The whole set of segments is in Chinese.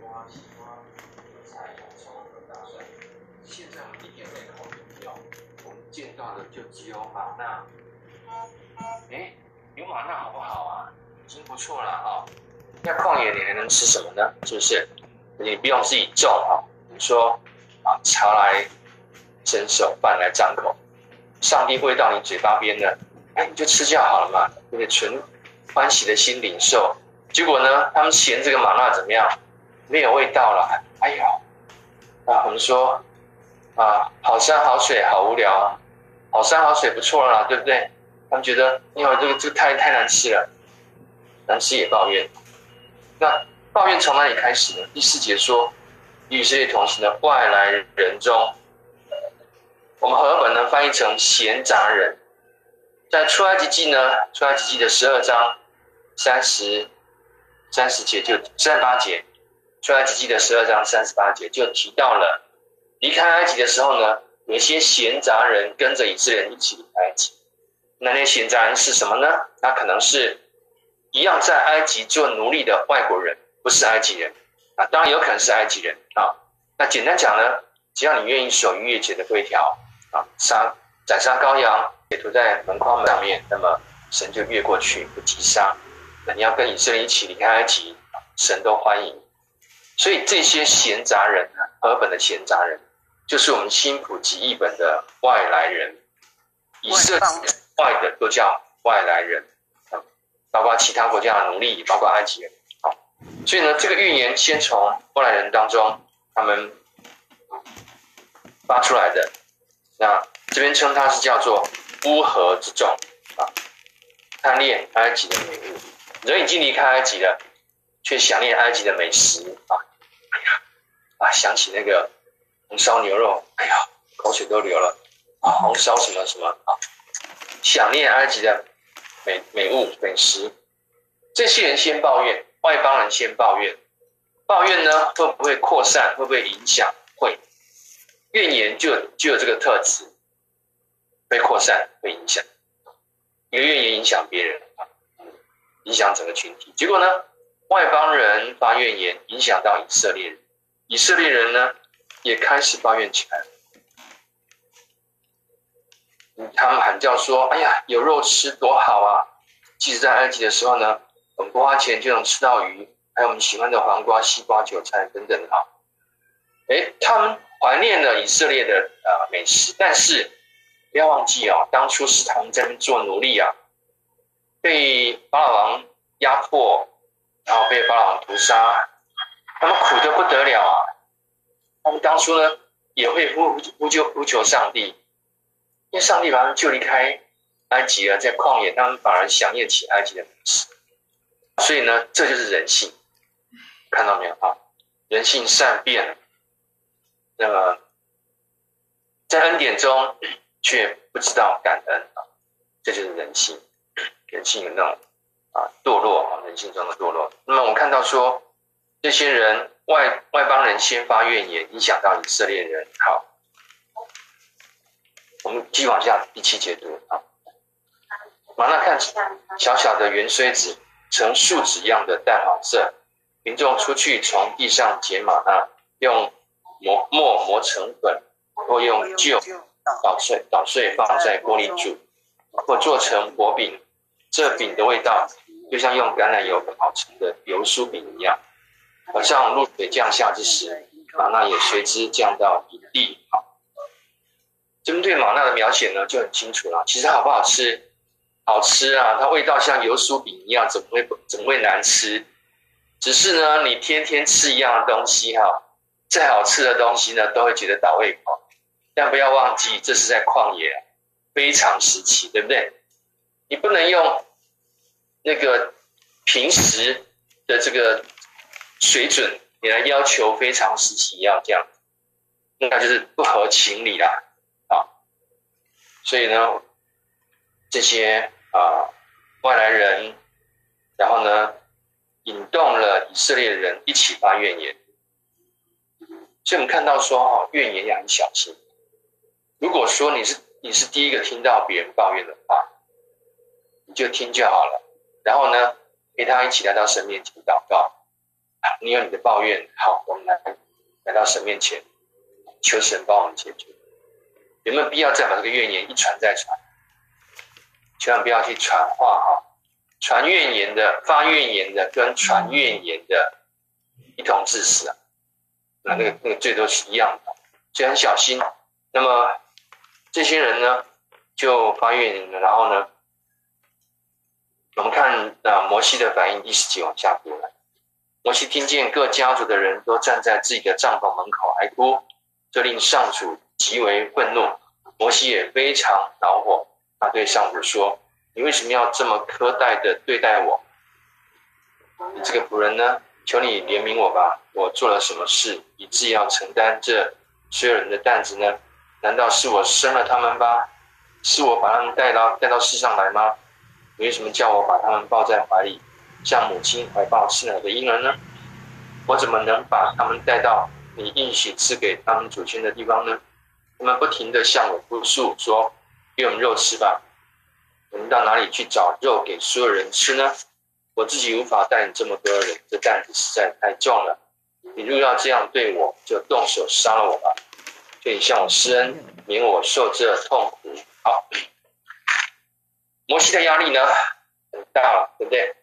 瓜、西瓜、韭菜、洋葱和大蒜。现在我们一点胃口也没有，我们见到的就只有玛纳。哎，有玛纳好不好啊？已经不错了哈。那旷野你还能吃什么呢？是不是？你不用自己种啊。你说啊，茶来伸手，饭来张口，上帝会到你嘴巴边的，哎，你就吃就好了嘛，对不对？纯欢喜的心领受。结果呢，他们嫌这个玛纳怎么样？没有味道了。哎呦，啊，我们说啊，好山好水好无聊啊，好山好水不错了啦，对不对？他们觉得，因为这个这个太太难吃了，难吃也抱怨。那抱怨从哪里开始呢？第四节说，与以色列同行的外来人中，我们和本呢翻译成闲杂人，在出埃及记呢，出埃及记的十二章三十。三十节就三十八节，出埃及记的十二章三十八节就提到了，离开埃及的时候呢，有一些闲杂人跟着以色列人一起离开埃及。那那些闲杂人是什么呢？那可能是一样在埃及做奴隶的外国人，不是埃及人啊。当然有可能是埃及人啊。那简单讲呢，只要你愿意守逾越节的规条啊，杀宰杀羔羊，也涂在门框上面，那么神就越过去不击杀。那你要跟以色列一起离开埃及，神都欢迎。所以这些闲杂人呢，和本的闲杂人，就是我们新普及译本的外来人。以色列外的都叫外来人啊，包括其他国家的奴隶，包括埃及人。好，所以呢，这个预言先从外来人当中他们发出来的。那这边称它是叫做乌合之众啊，贪恋埃及的美物。人已经离开埃及了，却想念埃及的美食啊！啊，想起那个红烧牛肉，哎呀，口水都流了啊！红烧什么什么啊？想念埃及的美美物美食，这些人先抱怨，外邦人先抱怨，抱怨呢会不会扩散？会不会影响？会，怨言就就有这个特质，被扩散，会影响，一个怨言影响别人啊。影响整个群体，结果呢，外邦人发怨言，影响到以色列人，以色列人呢也开始抱怨起来。他们喊叫说：“哎呀，有肉吃多好啊！即使在埃及的时候呢，我们不花钱就能吃到鱼，还有我们喜欢的黄瓜、西瓜、韭菜等等啊。”哎，他们怀念了以色列的呃美食，但是不要忘记哦，当初是他们在那边做奴隶啊。被法老王压迫，然后被法老王屠杀，他们苦得不得了啊！他们当初呢，也会呼呼救呼求上帝，因为上帝把他们救离开埃及了，在旷野，他们反而想念起埃及的美食。所以呢，这就是人性，看到没有啊？人性善变，那么在恩典中却不知道感恩啊，这就是人性。人性的那种啊堕落啊，人性中的堕落。那么我们看到说，这些人外外邦人先发怨言，影响到以色列人。好，我们继续往下第七节读啊。玛纳看小小的圆锥子，呈树脂一样的淡黄色。民众出去从地上捡玛纳，用磨磨磨成粉，或用臼捣碎捣碎放在锅里煮，或做成薄饼。这饼的味道就像用橄榄油烤成的油酥饼一样，好像露水降下之时，玛纳也随之降到一地。好，针对玛纳的描写呢就很清楚了。其实好不好吃？好吃啊！它味道像油酥饼一样，怎么会怎么会难吃？只是呢，你天天吃一样的东西哈，再好吃的东西呢都会觉得倒胃口。但不要忘记，这是在旷野非常时期，对不对？你不能用那个平时的这个水准，你来要求非常时期要这样，那就是不合情理啦啊！所以呢，这些啊外来人，然后呢引动了以色列人一起发怨言。所以我们看到说哈，怨言要很小心。如果说你是你是第一个听到别人抱怨的话，你就听就好了，然后呢，陪他一起来到神面前祷告，你有你的抱怨，好，我们来来到神面前，求神帮我们解决。有没有必要再把这个怨言一传再传？千万不要去传话哈，传怨言的、发怨言的跟传怨言的，一同致死啊！那那个那个罪都是一样的，所以很小心。那么这些人呢，就发怨言了，然后呢，我们看啊，摩西的反应，一十节往下读了。摩西听见各家族的人都站在自己的帐篷门口哀哭，这令上主极为愤怒。摩西也非常恼火，他对上主说：“你为什么要这么苛待的对待我？你这个仆人呢？求你怜悯我吧！我做了什么事，以致要承担这所有人的担子呢？难道是我生了他们吧？是我把他们带到带到世上来吗？你为什么叫我把他们抱在怀里？”像母亲怀抱吃奶的婴儿呢？我怎么能把他们带到你应许赐给他们祖先的地方呢？他们不停地向我哭诉说：“给我们肉吃吧！”我们到哪里去找肉给所有人吃呢？我自己无法带你这么多人，这担子实在太重了。你若要这样对我，就动手杀了我吧！可以向我施恩，免我受这痛苦。好，摩西的压力呢，很大了，对不对？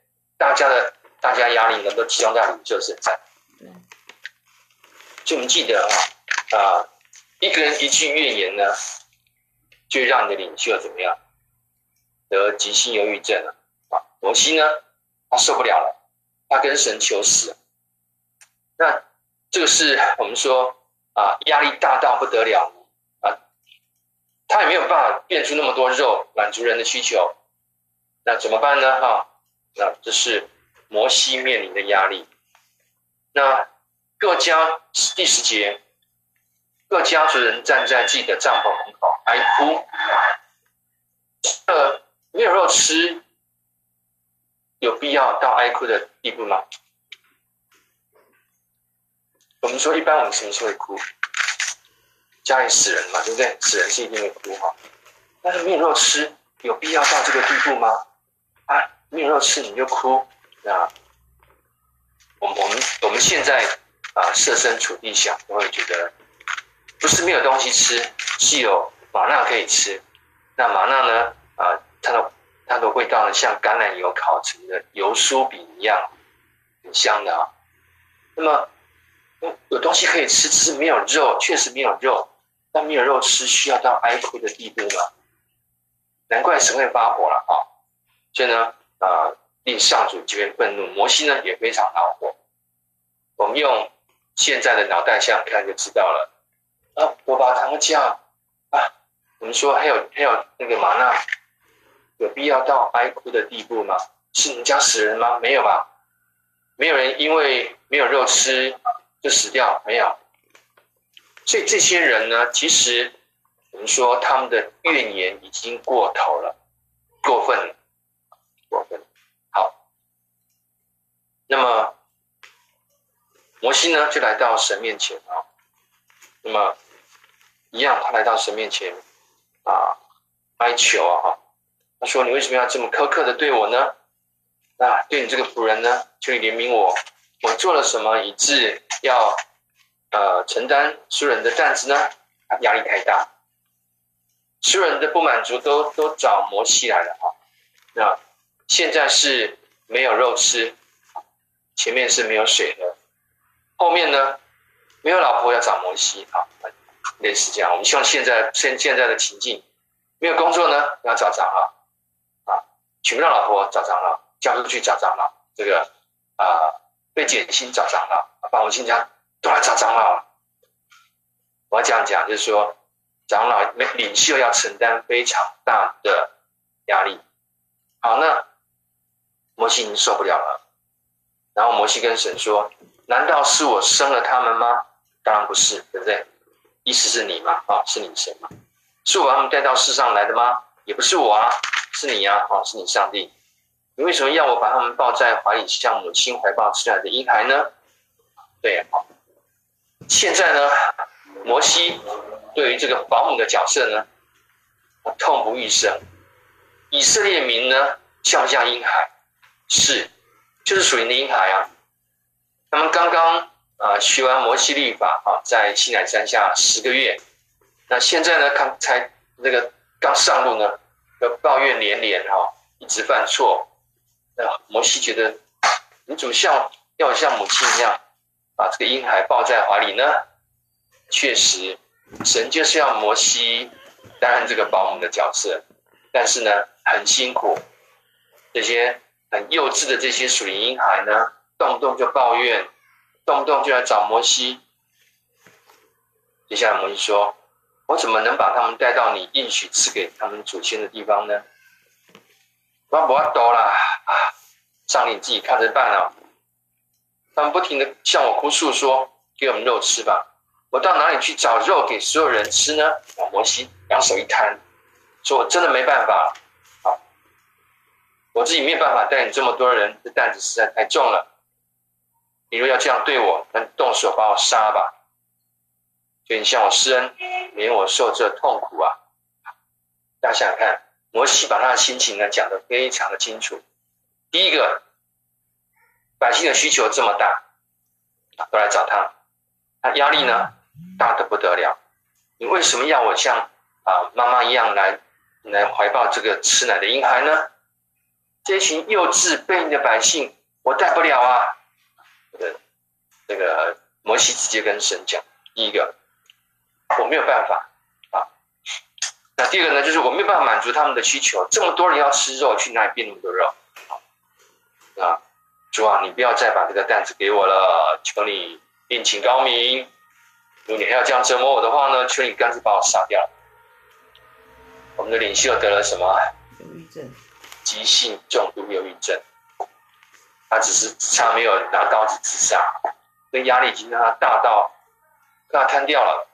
大家的大家压力能够集中在领袖身上。就我们记得啊，啊，一个人一句怨言呢，就让你的领袖怎么样？得急性忧郁症了啊！摩西呢，他受不了了，他跟神求死。那这个是我们说啊，压力大到不得了啊，他也没有办法变出那么多肉满足人的需求，那怎么办呢？哈？那这是摩西面临的压力。那各家第十节，各家族人站在自己的帐篷门口哀哭。这没有肉吃，有必要到哀哭的地步吗？我们说，一般我们什么时候会哭？家里死人嘛，对不对？死人是一定会哭哈。但是没有肉吃，有必要到这个地步吗？没有肉吃你就哭，啊？我们我们我们现在啊设身处地想，都会觉得不是没有东西吃，是有玛纳可以吃。那玛纳呢？啊，它的它的味道呢，像橄榄油烤成的油酥饼一样，很香的啊。那么有东西可以吃，只是没有肉，确实没有肉。但没有肉吃，需要到哀哭的地步吗？难怪神会发火了啊！所以呢。啊，令上主极为愤怒，摩西呢也非常恼火。我们用现在的脑袋想想看就知道了。啊，我把他们这样啊，我们说还有还有那个玛纳，有必要到哀哭的地步吗？是你家死人吗？没有吧？没有人因为没有肉吃就死掉，没有。所以这些人呢，其实我们说他们的怨言已经过头了，过分了。好，那么摩西呢，就来到神面前啊。那么一样，他来到神面前啊，哀求啊，他说：“你为什么要这么苛刻的对我呢？啊，对你这个仆人呢，求你怜悯我，我做了什么以致要呃承担所有人的担子呢？压力太大，所有人的不满足都都找摩西来了哈。那。”现在是没有肉吃，前面是没有水喝，后面呢没有老婆要找摩西啊，类似这样。我们希望现在现现在的情境，没有工作呢要找长老啊，娶不到老婆找长老，嫁出去找长老，这个啊被减薪找长老，把我们新家都来找长老。我要这样讲，就是说长老领袖要承担非常大的压力。好，那。摩西已经受不了了，然后摩西跟神说：“难道是我生了他们吗？当然不是，对不对？意思是你吗？啊，是你神吗？是我把他们带到世上来的吗？也不是我啊，是你呀！啊，是你上帝。你为什么要我把他们抱在怀里，像母亲怀抱吃奶的婴孩呢？对呀，好。现在呢，摩西对于这个保姆的角色呢，痛不欲生。以色列民呢，像不像婴孩？是，就是属灵的婴孩啊。他们刚刚啊学完摩西律法啊，在西乃山下十个月，那现在呢，刚才那个刚上路呢，要抱怨连连哈，一直犯错。那摩西觉得，你怎么像要像母亲一样，把这个婴孩抱在怀里呢？确实，神就是要摩西担任这个保姆的角色，但是呢，很辛苦。这些很幼稚的这些属灵婴孩呢，动不动就抱怨，动不动就来找摩西。接下来摩西说：“我怎么能把他们带到你应许赐给他们祖先的地方呢？”我不要多啦！上帝你自己看着办啊！他们不停的向我哭诉说：“给我们肉吃吧！”我到哪里去找肉给所有人吃呢？摩西两手一摊，说：“我真的没办法。”我自己没有办法带你这么多人，这担子实在太重了。你若要这样对我，那你动手把我杀吧。就你向我施恩，免我受这痛苦啊！大家想想看，摩西把他的心情呢讲得非常的清楚。第一个，百姓的需求这么大，都来找他，他压力呢大的不得了。你为什么要我像啊妈妈一样来来怀抱这个吃奶的婴孩呢？这群幼稚悖逆的百姓，我带不了啊！这个那个摩西直接跟神讲：第一个，我没有办法啊。那第二个呢，就是我没有办法满足他们的需求。这么多人要吃肉，去哪里变那么多肉？啊，主啊，你不要再把这个担子给我了，求你另请高明。如果你还要这样折磨我的话呢，求你干脆把我杀掉。我们的领袖得了什么？忧郁症。急性重度忧郁症，他只是差没有拿刀子自杀，那压力已经让他大到，让他瘫掉了。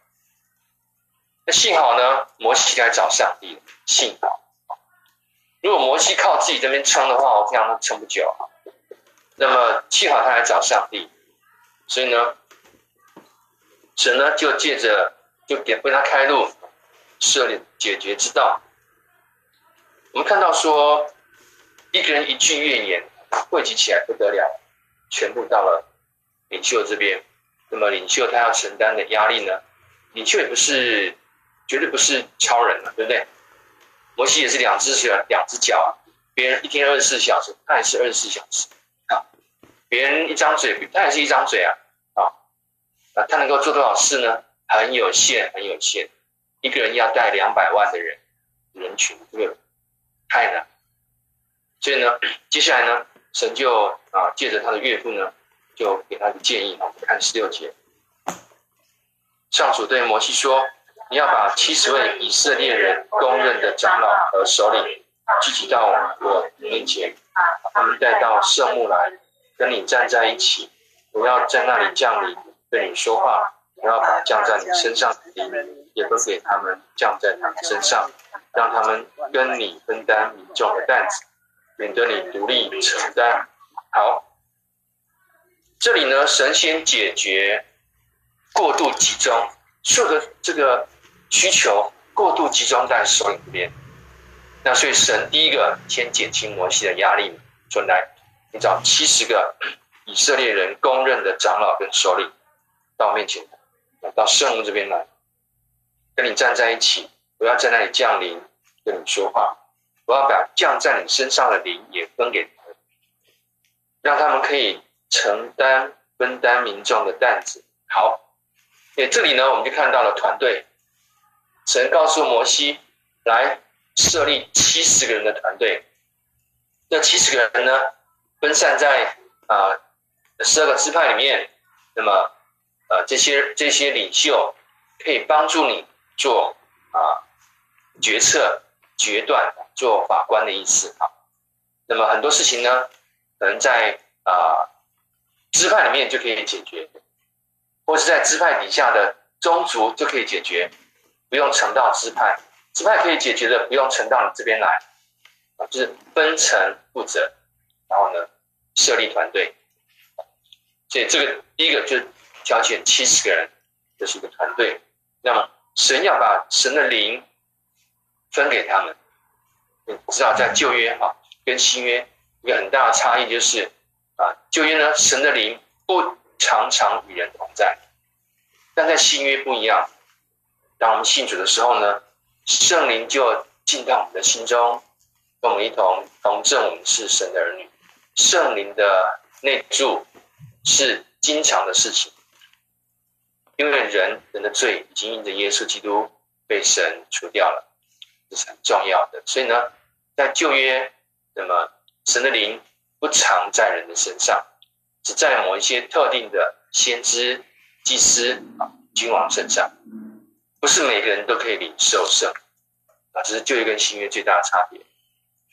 那幸好呢，摩西来找上帝了。幸好，如果摩西靠自己这边撑的话，我这样都撑不久。那么幸好他来找上帝，所以呢，神呢就借着就给为他开路，设立解决之道。我们看到说。一个人一句怨言，汇集起来不得了，全部到了领袖这边。那么领袖他要承担的压力呢？领袖也不是，绝对不是超人了，对不对？摩西也是两只脚，两只脚啊。别人一天二十四小时，他也是二十四小时啊。别人一张嘴，他也是一张嘴啊。啊，那他能够做多少事呢？很有限，很有限。一个人要带两百万的人人群，这个太难。所以呢，接下来呢，神就啊借着他的岳父呢，就给他的建议啊，我们看十六节。上主对摩西说：“你要把七十位以色列人公认的长老和首领聚集到我面前，把他们带到圣幕来，跟你站在一起。我要在那里降临，对你说话。我要把降在你身上的灵也分给他们，降在他们身上，让他们跟你分担民众的担子。”免得你独立承担。好，这里呢，神先解决过度集中，所有的这个需求过度集中在首领这边。那所以神第一个先减轻摩西的压力，说来，你找七十个以色列人公认的长老跟首领到我面前，到圣幕这边来，跟你站在一起，我要在那里降临，跟你说话。我要把降在你身上的灵也分给他们，让他们可以承担分担民众的担子。好，诶，这里呢，我们就看到了团队。神告诉摩西，来设立七十个人的团队。这七十个人呢，分散在啊十二个支派里面。那么，呃，这些这些领袖可以帮助你做啊决策决断。做法官的意思啊，那么很多事情呢，可能在啊支派里面就可以解决，或是在支派底下的宗族就可以解决，不用呈到支派，支派可以解决的不用呈到你这边来，就是分层负责，然后呢设立团队，所以这个第一个就是挑选七十个人，这是一个团队，那么神要把神的灵分给他们。你知道在旧约哈跟新约一个很大的差异就是啊，旧约呢，神的灵不常常与人同在。但在新约不一样，当我们信主的时候呢，圣灵就进到我们的心中，跟我们一同同证我们是神的儿女。圣灵的内住是经常的事情，因为人人的罪已经因着耶稣基督被神除掉了，这是很重要的。所以呢，在旧约，那么神的灵不常在人的身上，只在某一些特定的先知、祭司啊、君王身上，不是每个人都可以领受圣啊，这是旧约跟新约最大的差别。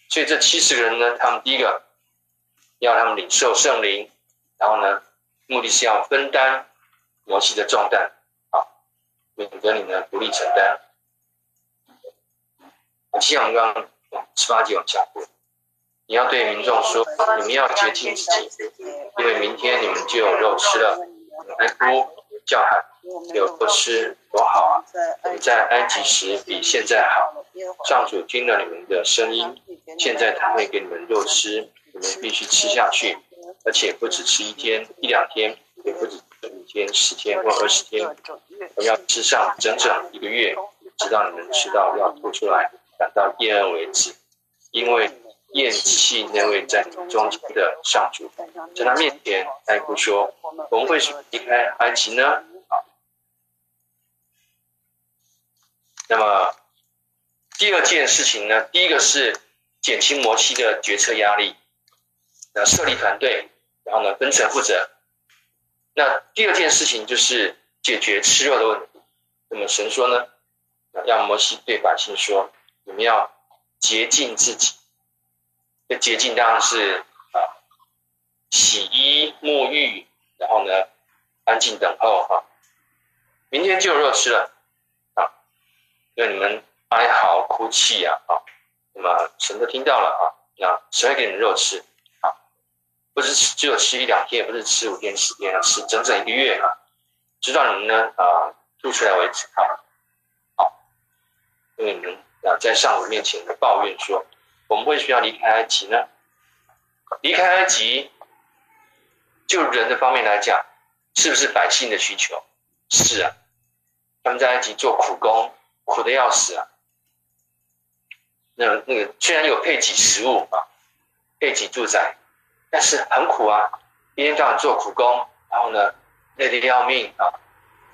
所以这七十个人呢，他们第一个。要他们领受圣灵，然后呢，目的是要分担摩西的重担，啊，免得你呢独立承担。接下来我们刚十八节往下过，你要对民众说，你们要洁净自己，因为明天你们就有肉吃了。哀哭叫喊，有肉吃多好啊！你们在埃及时比现在好。上主听了你们的声音，现在他会给你们肉吃。你们必须吃下去，而且不只吃一天、一两天，也不止一天、十天或二十天，我要吃上整整一个月，直到你们吃到要吐出来，感到厌恶为止。因为厌弃那位在你中间的上主，在他面前哀哭说：“我们为什么离开埃及呢？”，那么第二件事情呢？第一个是减轻摩西的决策压力。那设立团队，然后呢，分层负责。那第二件事情就是解决吃肉的问题。那么神说呢，让摩西对百姓说：你们要洁净自己。这洁净当然是啊，洗衣沐浴，然后呢，安静等候哈。明天就有肉吃了啊，因为你们哀嚎哭泣呀啊，那么神都听到了啊，那谁会给你们肉吃啊？不是只有吃一两天，也不是吃五天十天，是整整一个月啊！直到你们呢啊吐出来为止啊！好，因为你们啊在上主面前抱怨说，我们为什么要离开埃及呢？离开埃及，就人的方面来讲，是不是百姓的需求？是啊，他们在埃及做苦工，苦的要死啊！那那个虽然有配给食物啊，配给住宅。但是很苦啊，一天到晚做苦工，然后呢，累得要命啊。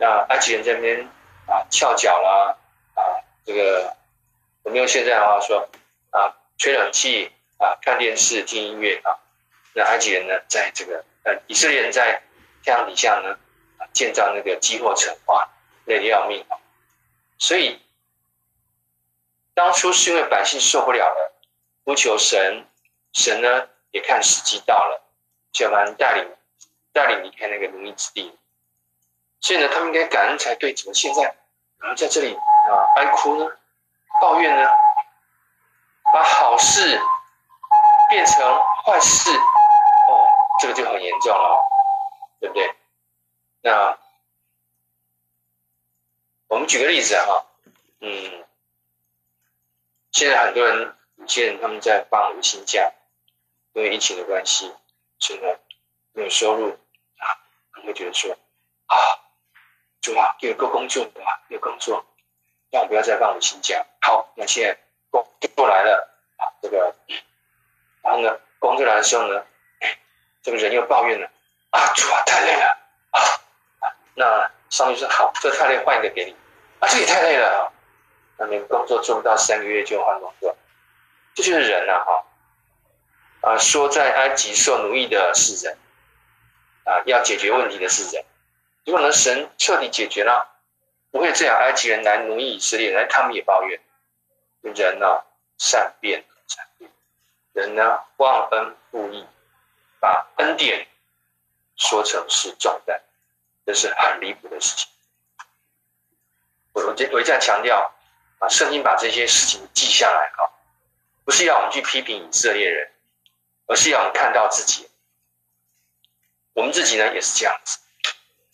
那埃及人这边啊，翘脚啦，啊，这个我们用现在的话说啊，吹冷气啊，看电视听音乐啊。那埃及人呢，在这个呃，以色列人在太阳底下呢，建造那个积货城，哇，累得要命。所以当初是因为百姓受不了了，呼求神，神呢？也看时机到了，就把人带领带领离开那个奴役之地。所以呢，他们应该感恩才对。怎么现在然后在这里啊哀哭呢？抱怨呢？把好事变成坏事，哦，这个就很严重了，对不对？那我们举个例子哈，嗯，现在很多人，有些人他们在放无薪假。因为疫情的关系，所以呢没有收入啊，他们会觉得说啊，主啊，给个工作对吧，有工作，让我不要再放无薪假。好，那现在工作来了啊，这个，然后呢，工作来的时候呢，这个人又抱怨了啊，主啊，太累了啊，那上面说好，这太累，换一个给你啊，这也太累了啊，那你工作做不到三个月就换工作，这就是人啊，哈。啊，说在埃及受奴役的是人，啊，要解决问题的是人。如果呢，神彻底解决了，不会这样。埃及人来奴役以色列人，他们也抱怨。人呢、啊，善变，人呢，忘恩负义，把恩典说成是重担，这是很离谱的事情。我我我一再强调，啊，圣经把这些事情记下来啊，不是要我们去批评以色列人。而是要我们看到自己，我们自己呢也是这样子，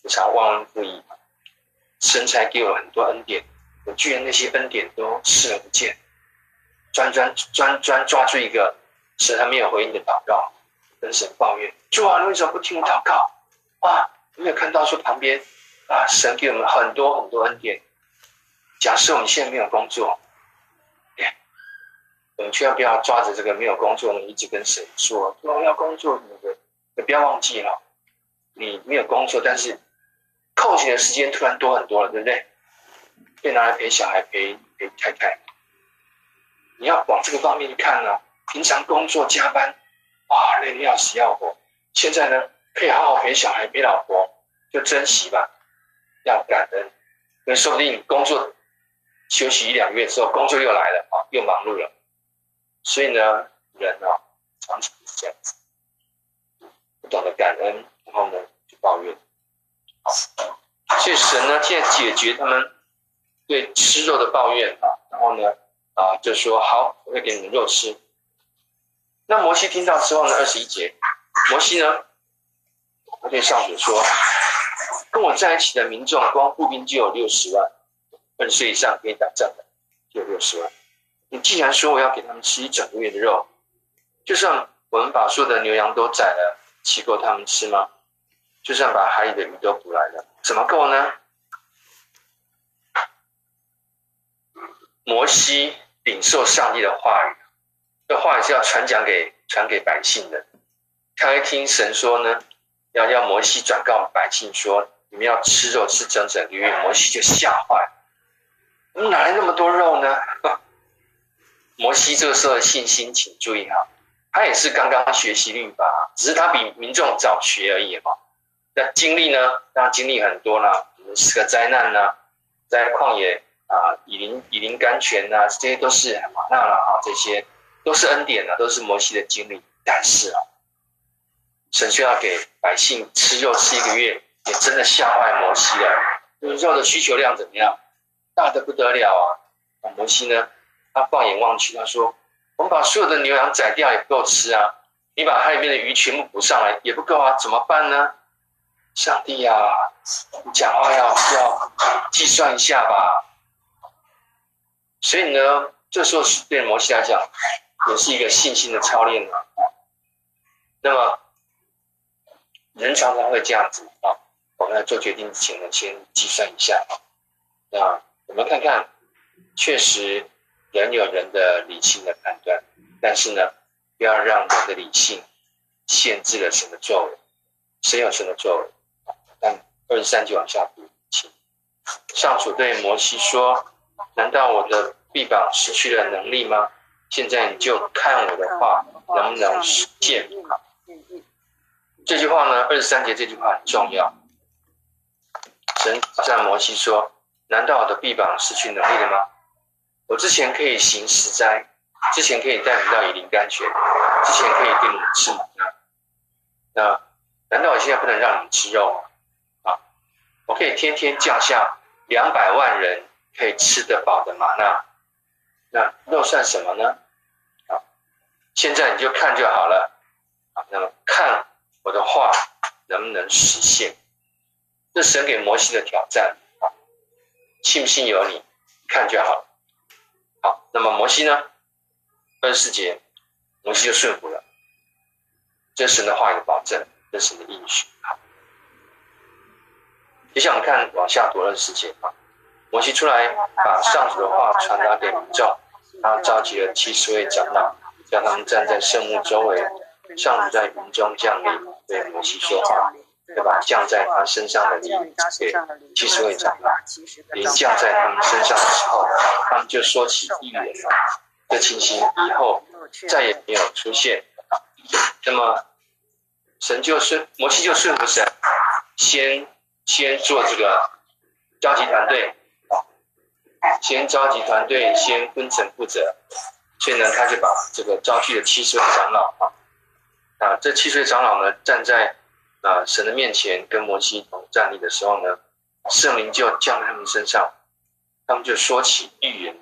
常忘恩负义，神才给我很多恩典，我居然那些恩典都视而不见，专专专专抓住一个神还没有回应的祷告，跟神抱怨：主啊，你为什么不听我祷告？啊，有没有看到说旁边啊，神给我们很多很多恩典。假设我们现在没有工作，哎，我们千万不要抓着这个没有工作，你一直跟神说我要工作什么的。你不要忘记了，你没有工作，但是空闲的时间突然多很多了，对不对？可以拿来陪小孩、陪陪太太。你要往这个方面去看呢。平常工作加班，哇，累得要死要活。现在呢，可以好好陪小孩、陪老婆，就珍惜吧，要感恩。那说不定工作休息一两个月之后，工作又来了啊，又忙碌了。所以呢，人啊，常常是这样子，不懂得感恩，然后呢，就抱怨。所以神呢，现在解决他们对吃肉的抱怨啊，然后呢，啊，就说好，我会给你们肉吃。那摩西听到之后呢，二十一节，摩西呢，他对上主说：“跟我在一起的民众，光步兵就有六十万，二十岁以上可以打仗的就有六十万。你既然说我要给他们吃一整个月的肉，就算我们把所有的牛羊都宰了，岂够他们吃吗？就算把海里的鱼都捕来了，怎么够呢？”摩西领受上帝的话语。这话也是要传讲给传给百姓的。他一听神说呢，要要摩西转告百姓说，你们要吃肉吃整整个月。摩西就吓坏，了。我们哪来那么多肉呢？摩西这个时候的信心，请注意哈，他也是刚刚学习律法，只是他比民众早学而已嘛。那经历呢？他经历很多啦，十个灾难呢，在旷野啊，以林以林甘泉呐，这些都是玛纳了啊，这些。都是恩典啊，都是摩西的经历。但是啊，神需要给百姓吃肉吃一个月，也真的吓坏摩西了。就是肉的需求量怎么样？大得不得了啊！那摩西呢？他放眼望去，他说：“我们把所有的牛羊宰掉也不够吃啊！你把海里面的鱼全部捕上来也不够啊！怎么办呢？”上帝啊，你讲话要要计算一下吧。所以呢，这时候对摩西来讲。也是一个信心的操练啊。那么，人常常会这样子啊。我们在做决定之前呢，先计算一下啊。那我们看看，确实人有人的理性的判断，但是呢，不要让人的理性限制了神的作为。谁有神的作为？但二十三节往下读，请上主对摩西说：“难道我的臂膀失去了能力吗？”现在你就看我的话能不能实现。这句话呢，二十三节这句话很重要。神在摩西说：“难道我的臂膀失去能力了吗？我之前可以行十灾，之前可以带你到以灵甘泉，之前可以给你们吃吗？那难道我现在不能让你吃肉吗？我可以天天降下两百万人可以吃得饱的吗哪。那肉算什么呢？啊，现在你就看就好了。啊，那么看我的话能不能实现？这神给摩西的挑战啊，信不信由你，看就好了。好，那么摩西呢？二十四节，摩西就顺服了。这神的话语的保证，这是神的应许。好，接下我们看往下读二十四节。摩西出来，把上主的话传达给民众。他召集了七十位长老，叫他们站在圣幕周围。上主在云中降临，对摩西说话，对吧？降在他身上的灵给七十位长老，灵降在他们身上的时候，他们就说起预言了。这情形以后再也没有出现。那么神就顺摩西就顺服神，先先做这个召集团队。先召集团队，先分层负责，所以呢，他就把这个召集的七十位长老啊，啊，这七十位长老呢，站在啊神的面前，跟摩西同站立的时候呢，圣灵就降在他们身上，他们就说起预言，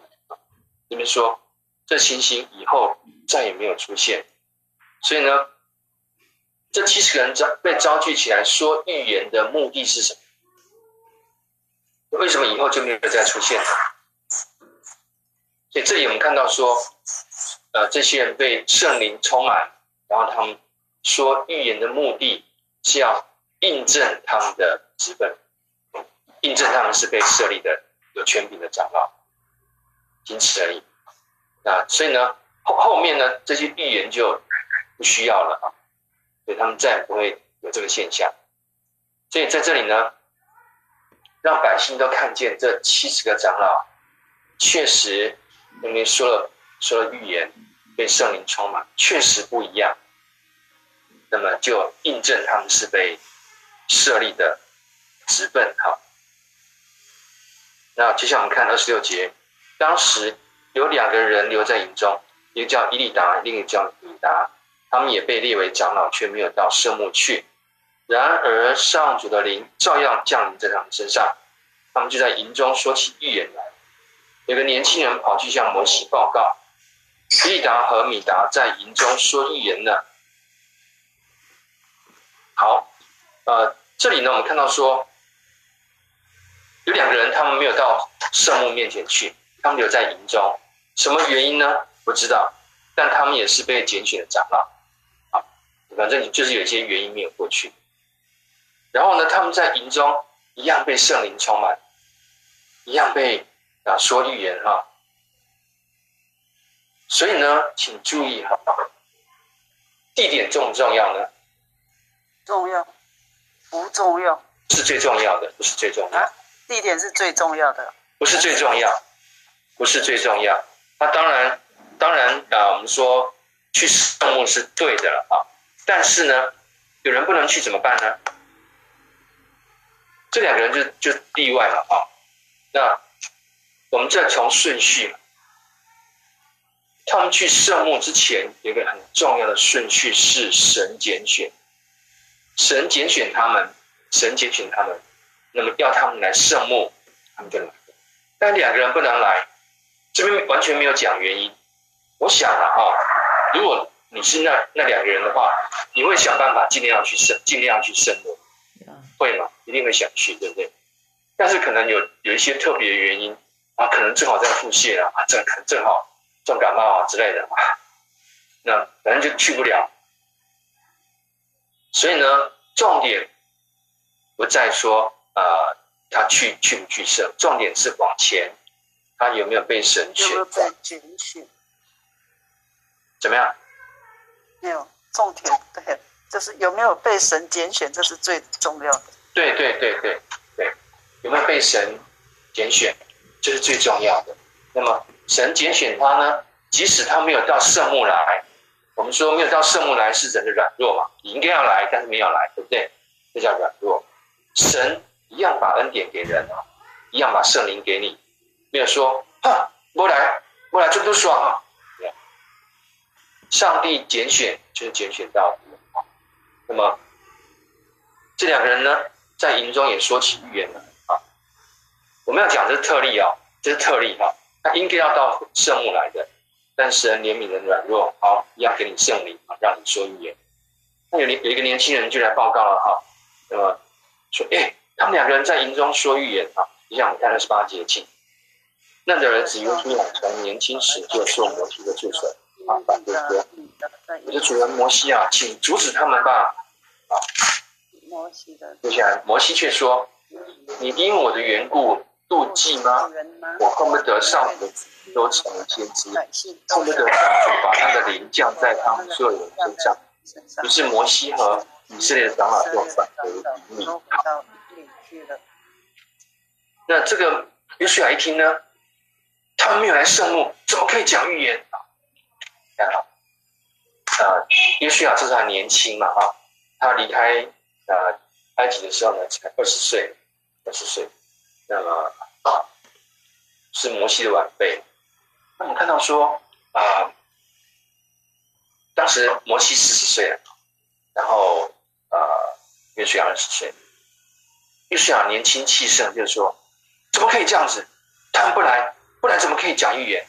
这边说这情形以后再也没有出现，所以呢，这七十个人召被召集起来说预言的目的是什么？为什么以后就没有再出现？所以这里我们看到说，呃，这些人被圣灵充满，然后他们说预言的目的是要印证他们的职分，印证他们是被设立的有权柄的长老，仅此而已。那所以呢，后后面呢，这些预言就不需要了啊，所以他们再也不会有这个现象。所以在这里呢，让百姓都看见这七十个长老确实因为说了说了预言，被圣灵充满，确实不一样。那么就印证他们是被设立的直奔。好，那接下来我们看二十六节，当时有两个人留在营中，一个叫伊利达，另一个叫米达，他们也被列为长老，却没有到圣幕去。然而上主的灵照样降临在他们身上，他们就在营中说起预言来。有个年轻人跑去向摩西报告，利达和米达在营中说预言呢。好，呃，这里呢，我们看到说，有两个人，他们没有到圣幕面前去，他们留在营中，什么原因呢？不知道，但他们也是被拣选的长老，反正就是有一些原因没有过去。然后呢，他们在营中一样被圣灵充满，一样被啊说预言哈。所以呢，请注意哈，地点重不重要呢？重要，不重要，是最重要的，不是最重要。啊，地点是最重要的，不是最重要，不是最重要。那当然，当然啊，我们说去圣墓是对的了啊，但是呢，有人不能去怎么办呢？这两个人就就例外了啊。那我们再从顺序，他们去圣墓之前有个很重要的顺序是神拣选。神拣选他们，神拣选他们，那么要他们来圣墓，他们就来。但两个人不能来，这边完全没有讲原因。我想了啊，如果你是那那两个人的话，你会想办法尽量去胜，尽量去胜的，会吗？一定会想去，对不对？但是可能有有一些特别的原因啊，可能正好在腹泻啊，正正好重感冒啊之类的啊，那反正就去不了。所以呢，重点不在说呃他去去不去圣，重点是往前，他有没有被神选？有没有被拣选？怎么样？没有，种田对，就是有没有被神拣选，这是最重要的。对对对对对，有没有被神拣选，这是最重要的。那么神拣选他呢，即使他没有到圣幕来。我们说没有到圣幕来是人的软弱嘛，你应该要来，但是没有来，对不对？这叫软弱。神一样把恩典给人啊，一样把圣灵给你，没有说哼，不来，不来这不爽啊。上帝拣选就是拣选到底。那么这两个人呢，在营中也说起预言了啊。我们要讲这是特例啊，这是特例哈，他应该要到圣幕来的。但是怜悯人软弱，好，要给你圣灵啊，让你说预言。那有有一个年轻人就来报告了哈，那么说，哎，他们两个人在营中说预言啊。你想看二十八节经，那的儿子约书亚从年轻时就受摩西的助手我的主人摩西啊，请阻止他们吧。啊，摩西的，接下来摩西却说，你因我的缘故。妒忌吗？我恨不得上主都成了先知，恨不得上主把他的灵降在他们所有人身上。于是摩西和以色列的长老就返回营里。那这个约书亚一听呢，他们没有来圣幕，怎么可以讲预言？啊，约书亚这时候还年轻嘛，哈，他离开啊埃及的时候呢，才二十岁，二十岁。那么啊，是摩西的晚辈。那我们看到说啊、当时摩西四十岁了，然后啊，约书亚二十岁。约书亚年轻气盛，就是说，怎么可以这样子？他们不来，不来怎么可以讲预言？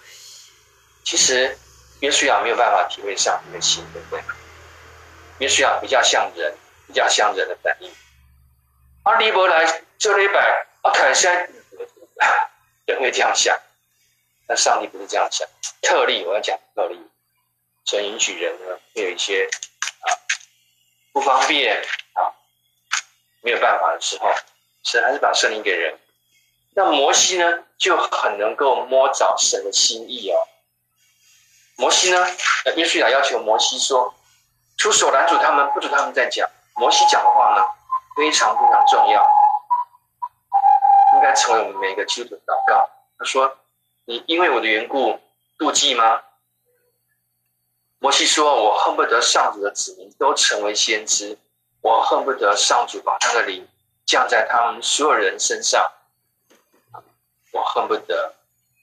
其实约书亚没有办法体会上帝的心，对不对？约书亚比较像人，比较像人的反应。阿利伯来。这礼拜啊，凯山也会这样想，但上帝不是这样想。特例，我要讲特例，神允许人呢，会有一些啊不方便啊，没有办法的时候，神还是把圣灵给人。那摩西呢，就很能够摸着神的心意哦。摩西呢，约书亚要求摩西说：“出手拦阻他们，不准他们再讲。”摩西讲的话呢，非常非常重要，应该成为我们每一个基督徒的祷告。他说：“你因为我的缘故妒忌吗？”摩西说：“我恨不得上主的子民都成为先知，我恨不得上主把他的灵降在他们所有人身上。我恨不得，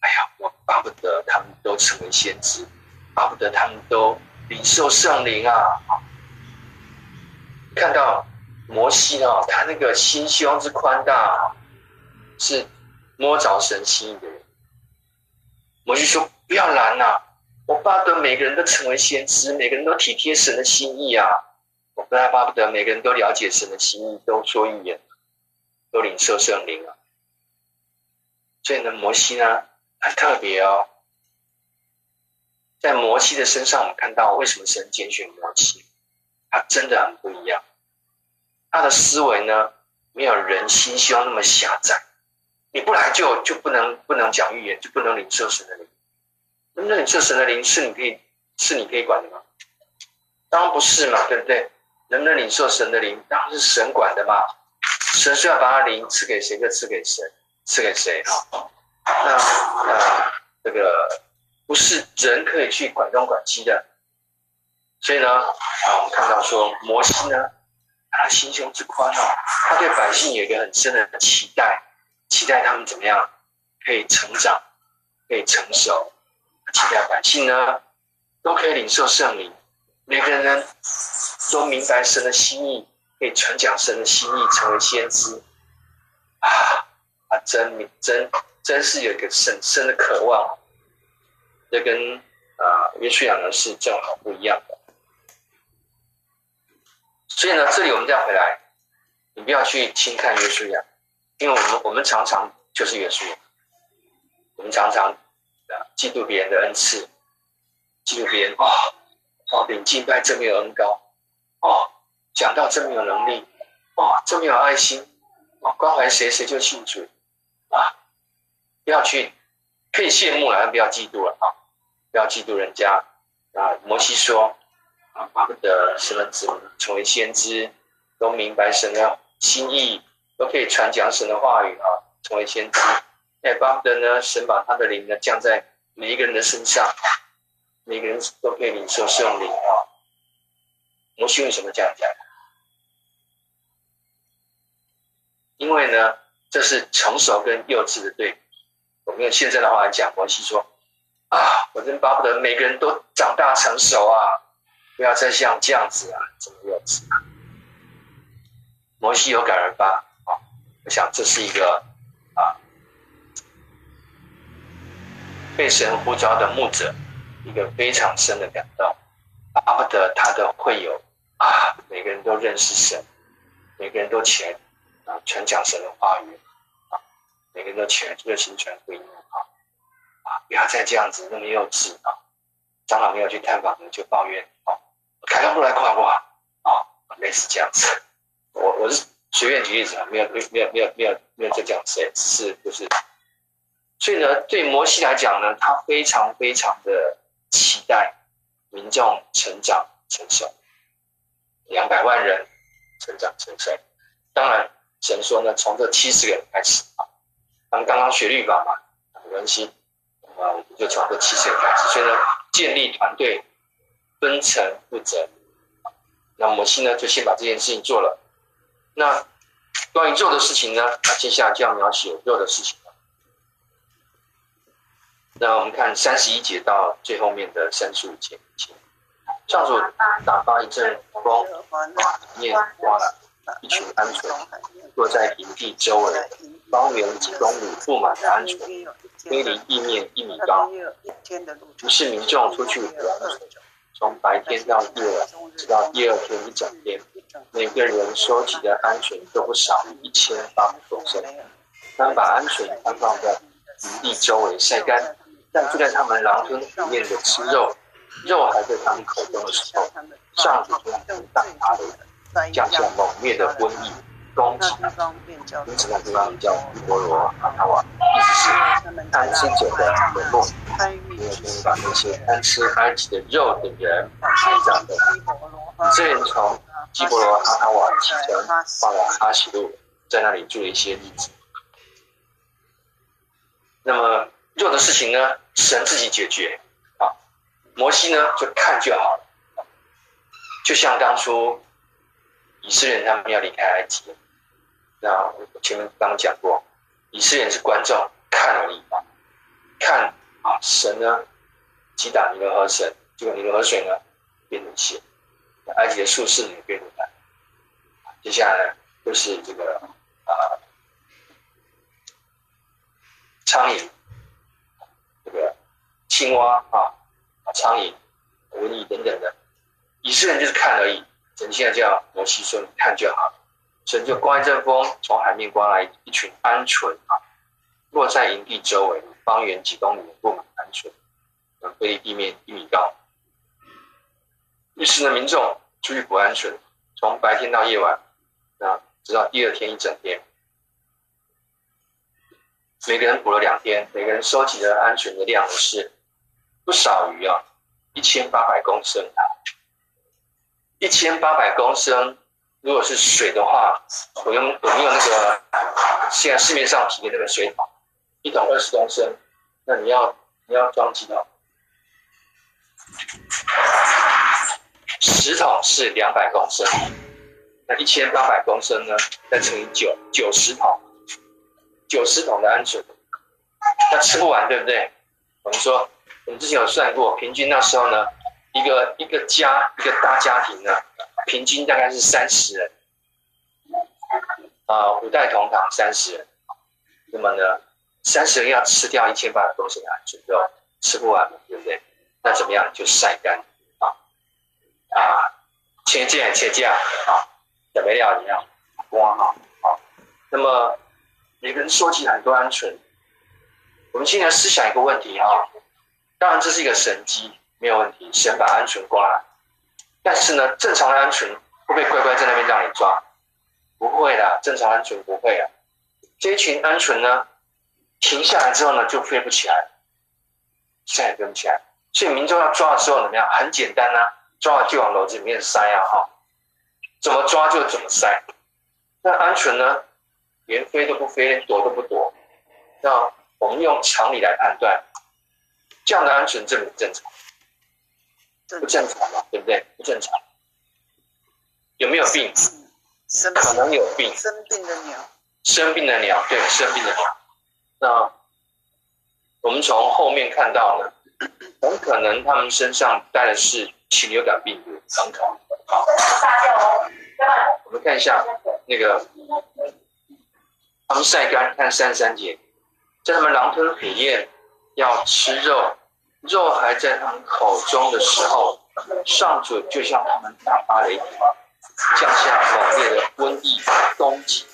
哎呀，我巴不得他们都成为先知，巴不得他们都领受圣灵啊！”看到摩西啊，他那个心胸之宽大，是摸着神心意的人。摩西说：“不要拦呐！”我巴不得每个人都成为先知，每个人都体贴神的心意啊！我不但巴不得每个人都了解神的心意，都说预言，都领受圣灵啊！所以呢，摩西呢很特别哦，在摩西的身上，我们看到为什么神拣选摩西，他真的很不一样。他的思维呢，没有人心胸那么狭窄。你不来就就不能不能讲预言，就不能领受神的灵。那你这神的灵是你可以是你可以管的吗？当然不是嘛，对不对？能不能领受神的灵，当然是神管的嘛。神是要把他灵赐给谁就赐给谁，赐给谁哈。那那，这个不是人可以去管东管西的。所以呢，啊，我们看到说摩西呢，他心胸之宽哦，他对百姓有一个很深的期待，期待他们怎么样可以成长，可以成熟。期待百姓呢，都可以领受圣灵，每个人呢都明白神的心意，可以传讲神的心意，成为先知啊！啊，真真真是有一个深深的渴望，这跟啊约书亚呢是正好不一样的。所以呢，这里我们再回来，你不要去轻看约书亚，因为我们我们常常就是约书亚，我们常常啊。嫉妒别人的恩赐，嫉妒别人哦哦，领敬拜真没有恩高哦，讲到真没有能力哦，真没有爱心哦，关怀谁谁就信主啊！不要去，可以羡慕了，但不要嫉妒了啊！不要嫉妒人家啊！摩西说啊，巴不得什么子成为先知，都明白神的心意，都可以传讲神的话语啊，成为先知。哎，巴不得呢，神把他的灵呢降在。每一个人的身上，每个人都可以领受圣灵啊！摩西为什么这样讲？因为呢，这是成熟跟幼稚的对比。我们用现在的话来讲，摩西说：“啊，我真巴不得每个人都长大成熟啊，不要再像这样子啊，这么幼稚啊！”摩西有感而发啊！我想这是一个啊。被神呼召的牧者，一个非常深的感动，巴不得他的会友啊，每个人都认识神，每个人都起来啊传讲神的话语啊，每个人都起来热心传福音！不要再这样子那么幼稚啊！长老没有去探访的就抱怨哦，凯刚不来夸我啊，类似这样子。我我是随便举例子啊，没有没有没有没有没有没有在讲谁，只是就是。所以呢，对摩西来讲呢，他非常非常的期待民众成长成熟，两百万人成长成熟。当然，神说呢，从这七十个人开始啊，刚刚刚学律法嘛，很温馨，啊，我们就从这七十个人开始。所以呢，建立团队，分层负责。那摩西呢，就先把这件事情做了。那关于做的事情呢，那接下来就要描写做的事情了。那我们看三十一节到最后面的三十五节，上主打发一阵风，面刮了一群鹌鹑，落在营地周围，方圆几公里布满了鹌鹑，飞离地面一米高。于是民众出去捕鹌鹑，从白天到夜晚，直到第二天一整天，每个人收集的鹌鹑都不少于一千八百多只。他们把鹌鹑安放在营地周围晒干。但就在他们狼吞虎咽的吃肉，肉还在他们口中的时候，上主就用大大的降下猛烈的瘟疫攻击。因此那地方叫基波罗哈塔瓦，意思是贪吃酒的人梦，因为可以把那些贪吃埃及的肉的人这样的。以色列人从基波罗哈塔瓦启程到了哈希路，在那里住了一些日子。那么肉的事情呢，神自己解决啊，摩西呢就看就好了。就像当初以色列人他们要离开埃及，那我前面刚讲过，以色列人是观众看而已嘛，看啊神呢击打尼罗河神，结果尼罗河水呢变成血，埃及的术士也变成蓝。接下来就是这个啊苍蝇，这个青蛙啊苍蝇、瘟疫等等的。以色列人就是看而已，神现在叫摩西说：“你看就好了。”神就刮一阵风，从海面刮来一群鹌鹑啊，落在营地周围，方圆几公里布满鹌鹑，飞离地面一米高。于是呢，民众出去捕鹌鹑，从白天到夜晚，啊，直到第二天一整天，每个人捕了两天，每个人收集的鹌鹑的量是不少于啊一千八百公升啊。一千八百公升，如果是水的话，我用我们用那个现在市面上提的那个水桶，一桶二十公升，那你要你要装几桶？十桶是两百公升，那一千八百公升呢？再乘以九，九十桶，九十桶的氨水，那吃不完，对不对？我们说，我们之前有算过，平均那时候呢？一个一个家一个大家庭呢，平均大概是三十人，啊，五代同堂三十人，那么呢，三十人要吃掉一千八百公升的鹌鹑肉，吃不完，对不对？那怎么样？就晒干啊啊，切件切件啊，准备料一样，哇哈好。那么每个人收集很多鹌鹑，我们现在思想一个问题啊，当然这是一个神机。没有问题，先把鹌鹑抓来。但是呢，正常的鹌鹑会不会乖乖在那边让你抓？不会的，正常鹌鹑不会啊。这一群鹌鹑呢，停下来之后呢，就飞不起来，再也飞不起来。所以民众要抓的时候怎么样？很简单啊，抓了就往篓子里面塞啊，哈，怎么抓就怎么塞。那鹌鹑呢，连飞都不飞，连躲都不躲。那我们用常理来判断，这样的鹌鹑正不正常？不正常嘛，对不对？不正常。有没有病？生可能有病。生病的鸟。生病的鸟，对，生病的鸟。那我们从后面看到呢，很可能他们身上带的是禽流感病毒，很可能。好，我们看一下那个，他们晒干，看三十三节，在他们狼吞虎咽要吃肉。肉还在他们口中的时候，上主就像他们大发雷霆，降下猛烈的瘟疫攻击。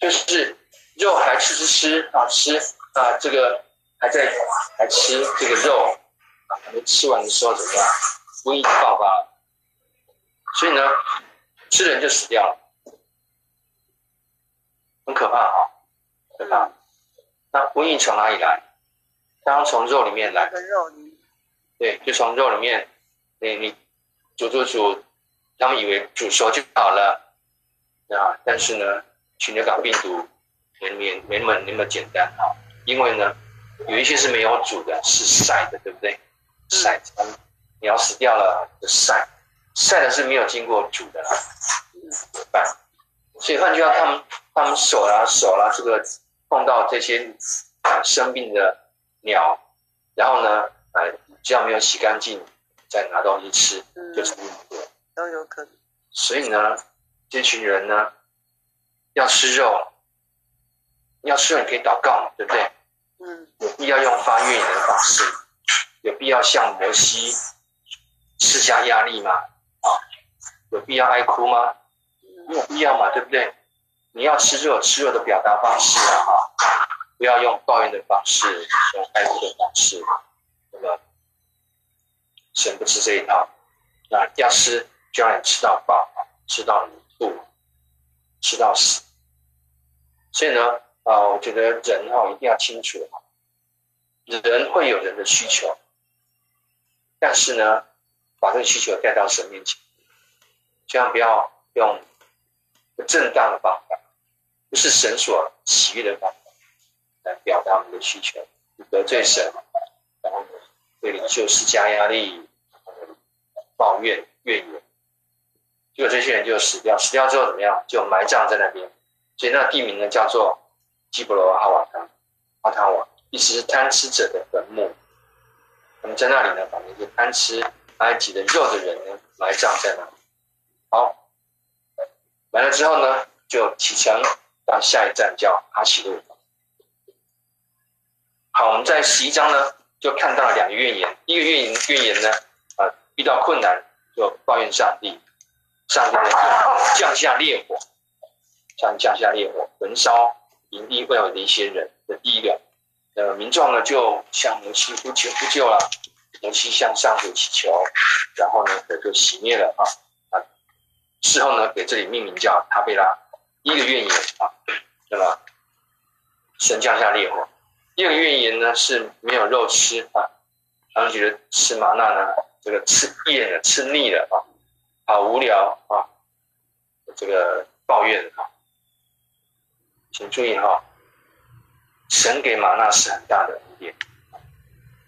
就是肉还吃吃吃啊吃啊，这个还在还吃这个肉啊，还没吃完的时候怎么样？瘟疫爆发，所以呢，吃人就死掉了，很可怕啊，可怕。那瘟疫从哪里来？刚从肉里面来，对，就从肉里面，你你煮煮煮，他们以为煮熟就好了，啊，但是呢，禽流感病毒没没没那么那么简单啊，因为呢，有一些是没有煮的，是晒的，对不对？晒，你要死掉了就晒，晒的是没有经过煮的，怎么办？所以换句话，他们他们手啦手啦，这个碰到这些啊生病的。鸟，然后呢，哎，只要没有洗干净，再拿东西吃，嗯、就是病毒都有可能。所以呢，这群人呢，要吃肉，要吃肉你可以祷告嘛，对不对？嗯。有必要用发怨言的方式，有必要向摩西施加压力吗？啊，有必要哀哭吗？没有必要嘛，对不对？你要吃肉，吃肉的表达方式啊，哈。不要用抱怨的方式，用爱哭的方式。那么，神不吃这一套。那要吃就让你吃到饱。吃到你吐，吃到死。所以呢，啊，我觉得人哈一定要清楚，人会有人的需求，但是呢，把这个需求带到神面前，千万不要用不正当的方法，不是神所喜悦的方法来表达我们的需求，得罪神，然后对领袖施加压力，抱怨怨言，结果这些人就死掉，死掉之后怎么样？就埋葬在那边。所以那地名呢，叫做基伯罗阿瓦汤，哈塔瓦，意思是贪吃者的坟墓。那么在那里呢，把那些贪吃埃及的肉的人呢，埋葬在那里。好，完了之后呢，就启程到下一站叫哈奇路。好，我们在十一章呢，就看到了两个怨言。一个怨言，怨言呢，啊，遇到困难就抱怨上帝，上帝呢就降下烈火。将降下烈火，焚烧营地会有的一些人。的第一个，呃，民众呢就向摩西呼求呼救了，摩西向上主祈求，然后呢火就熄灭了啊啊。事后呢给这里命名叫他贝拉，第一个怨言啊，那么神降下烈火。第二个怨言呢是没有肉吃啊，他们觉得吃玛纳呢这个吃厌了，吃腻了啊，好无聊啊，这个抱怨啊。请注意哈，神给玛纳是很大的恩典，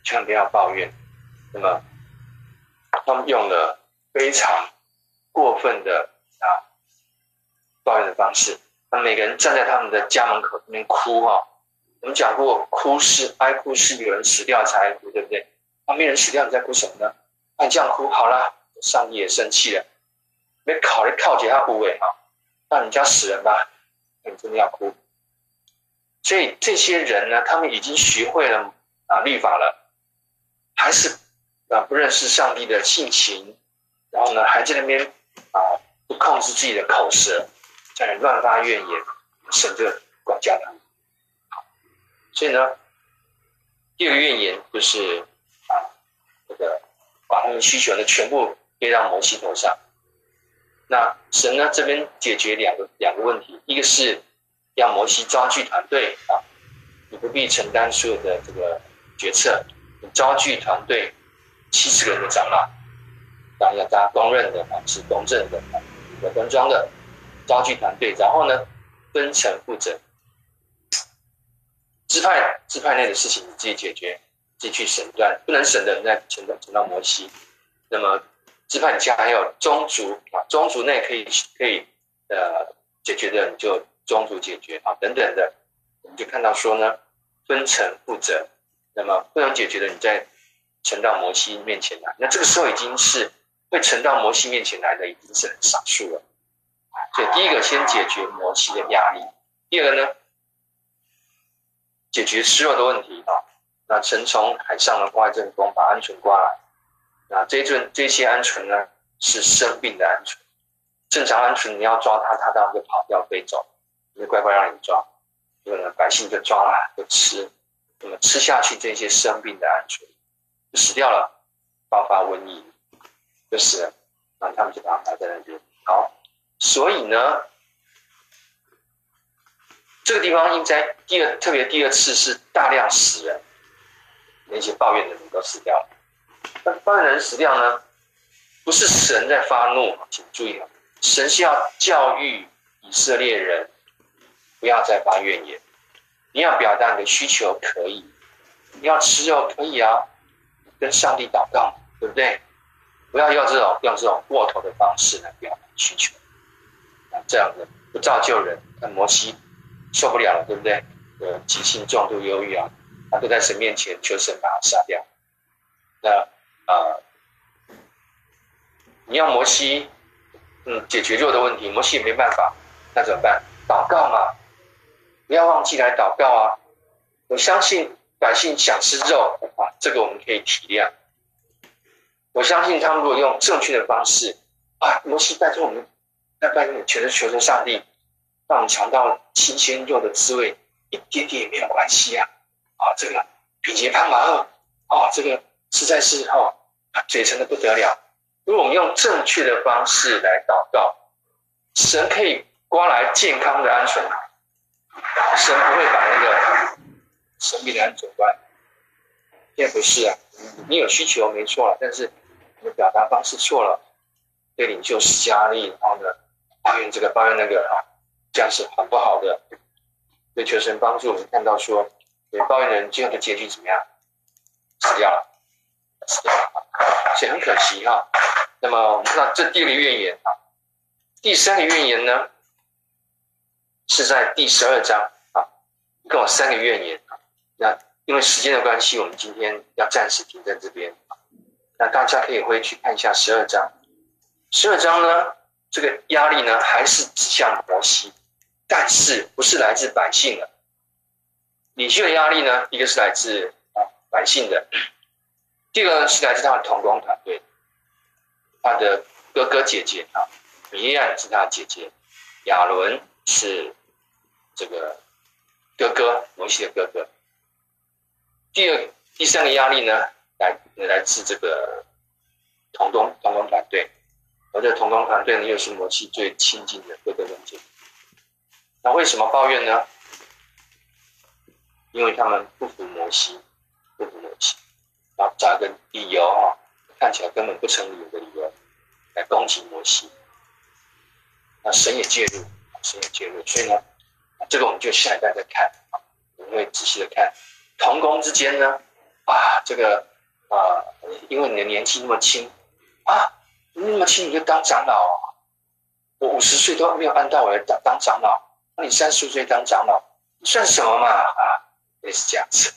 千万不要抱怨。那么，他们用了非常过分的啊抱怨的方式，那每个人站在他们的家门口那边哭哈。我们讲过，哭是哀哭是有人死掉才哭，对不对？那没人死掉，你在哭什么呢？那你这样哭好了，上帝也生气了，没考虑靠解他无为哈，让人家死人吧。你真的要哭，所以这些人呢，他们已经学会了啊律法了，还是啊不认识上帝的性情，然后呢还在那边啊不控制自己的口舌，在那乱发怨言，神就管教他们。所以呢，第二个怨言就是啊这个把他们需求呢全部背到摩西头上。那神呢？这边解决两个两个问题，一个是要摩西招聚团队啊，你不必承担所有的这个决策，你召集团队七十个人的长老，当然要大家公认的啊，是公正的啊，有端庄的招聚团队，然后呢分层负责，支派支派内的事情你自己解决，自己去审断，不能审的，你再呈到呈到摩西，那么。支派底下还有宗族啊，宗族内可以可以呃解决的，你就宗族解决啊等等的，我们就看到说呢，分层负责，那么不能解决的，你再呈到摩西面前来。那这个时候已经是会呈到摩西面前来的，已经是很少数了。所以第一个先解决摩西的压力，第二个呢，解决吃肉的问题啊。那神从海上的挂一阵风，把鹌鹑刮来。那，这阵这些鹌鹑呢是生病的鹌鹑，正常鹌鹑你要抓它，它当然就跑掉飞走，就乖乖让你抓。结果呢，百姓就抓了就吃，那么吃下去这些生病的鹌鹑就死掉了，爆发瘟疫就死了，然后他们就把它埋在那边。好，所以呢，这个地方应该第二特别第二次是大量死人，那些抱怨的人都死掉了。那抱怨人死掉呢？不是神在发怒，请注意啊！神是要教育以色列人，不要再发怨言。你要表达你的需求可以，你要吃肉可以啊，跟上帝祷告，对不对？不要用这种用这种过头的方式来表达需求，这样的不造就人。那摩西受不了了，对不对？呃，急性重度忧郁啊，他都在神面前求神把他杀掉。那。啊、呃，你要摩西，嗯，解决肉的问题，摩西也没办法，那怎么办？祷告嘛，不要忘记来祷告啊！我相信百姓想吃肉啊，这个我们可以体谅。我相信他们如果用正确的方式啊，摩西拜托我们，拜托你，全是求求上帝，让我们尝到新鲜肉的滋味，一点点也没有关系啊！啊，这个品洁潘马二啊，这个实在是哈。嘴馋的不得了。如果我们用正确的方式来祷告，神可以刮来健康的鹌鹑，神不会把那个生病的鹌鹑刮来。现在不是啊，你有需求没错了，但是你的表达方式错了，对领袖施加压力，然后呢，抱怨这个抱怨那个啊，这样是很不好的。对，求神帮助我们看到说，对抱怨人最后的结局怎么样？死掉了，死掉了，所以很可惜哈。那么我们看到这第二个怨言啊，第三个怨言呢，是在第十二章啊，一共有三个怨言啊。那因为时间的关系，我们今天要暂时停在这边。那大家可以回去看一下十二章。十二章呢，这个压力呢，还是指向摩西，但是不是来自百姓的。领袖的压力呢，一个是来自啊百姓的，第二个是来自他的同工团队，他的哥哥姐姐啊，米利暗是他的姐姐，亚伦是这个哥哥，摩西的哥哥。第二、第三个压力呢，来来自这个同工同工团队，而这同工团队呢，又是摩西最亲近的哥哥姐姐。那为什么抱怨呢？因为他们不服摩西，不服摩西，然后找一个理由啊，看起来根本不成理由的理由来攻击摩西。那神也介入，神也介入，所以呢，这个我们就下一代再看啊，我们会仔细的看。同工之间呢，啊，这个啊，因为你的年纪那么轻啊，那么轻你就当长老，我五十岁都没有按到我来当当长老，你三十岁当长老，你算什么嘛啊？也是这样子，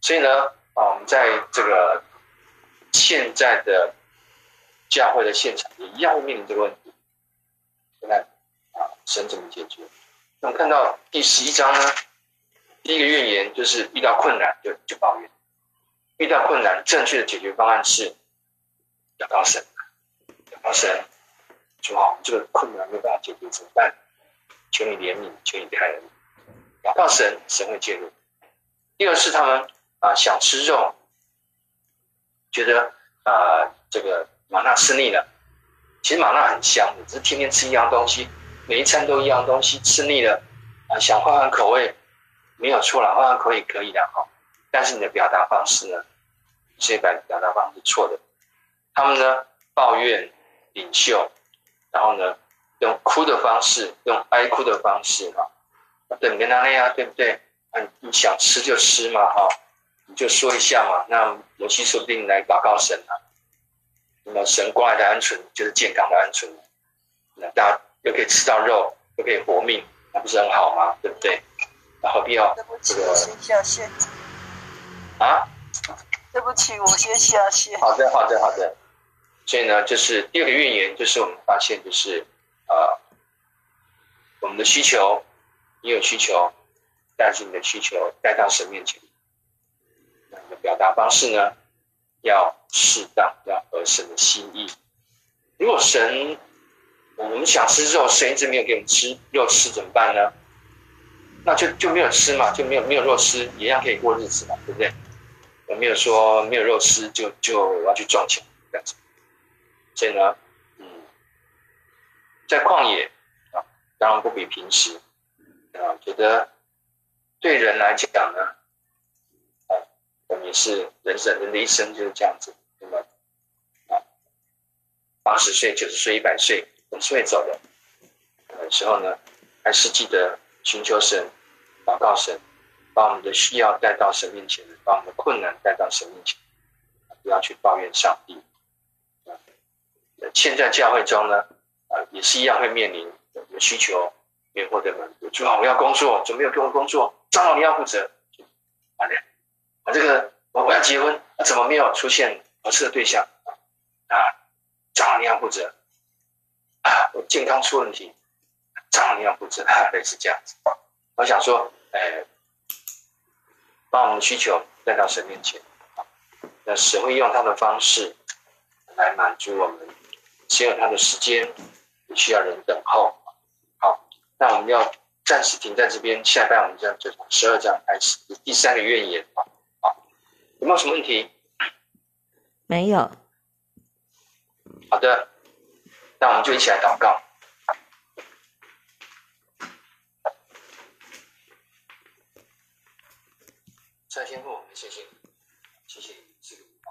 所以呢，啊，我们在这个现在的教会的现场也一样会面临这个问题。现在啊，神怎么解决？那我们看到第十一章呢，第一个怨言就是遇到困难就就抱怨，遇到困难正确的解决方案是祷告神，祷告神，主啊，这个困难没有办法解决怎么办？求你怜悯，求你开恩。祷告神，神会介入。第二是他们啊想吃肉，觉得啊这个玛纳吃腻了。其实玛纳很香，只是天天吃一样东西，每一餐都一样东西，吃腻了啊，想换换口味，没有错了，换换口味可以的哈。但是你的表达方式呢，这表表达方式错的。他们呢抱怨领袖，然后呢用哭的方式，用哀哭的方式嘛。等跟他那样，对不对？嗯，你想吃就吃嘛，哈，你就说一下嘛。那摩西说不定来祷告神啊。那么神刮来的鹌鹑就是健康的鹌鹑，那大家又可以吃到肉，又可以活命，那不是很好吗？对不对？那何必要这个？先下线。啊？对不起，我先下线。好的，好的，好的。所以呢，就是第二个预言，就是我们发现，就是呃，我们的需求。你有需求，但是你的需求带到神面前，那你的表达方式呢，要适当，要合神的心意。如果神，我们想吃肉，神一直没有给我们吃肉吃，怎么办呢？那就就没有吃嘛，就没有没有肉吃，一样可以过日子嘛，对不对？我没有说没有肉吃就就要去赚钱这样子。所以呢，在旷野啊，当然不比平时。啊，觉得对人来讲呢，啊，我们是人生人的一生就是这样子，那么啊，八十岁、九十岁、一百岁总是会走的。有时候呢，还是记得寻求神、祷告神，把我们的需要带到神面前，把我们的困难带到神面前，不要去抱怨上帝。啊，现在教会中呢，也是一样会面临有需求。没有获得满足，主啊，我要工作，怎么没有给我工作？长老你要负责，完了，啊，这个我我要结婚，怎么没有出现合适的对象？啊，长老你要负责，啊，我健康出问题，长老你要负责，啊，类似这样子。我想说，哎，把我们的需求带到神面前，那神会用他的方式来满足我们，先有他的时间，需要人等候，好，那我们要暂时停在这边，下班我们将就从十二章开始第三个愿言吧，好，有没有什么问题？没有，好的，那我们就一起来祷告，再听后，我们谢谢。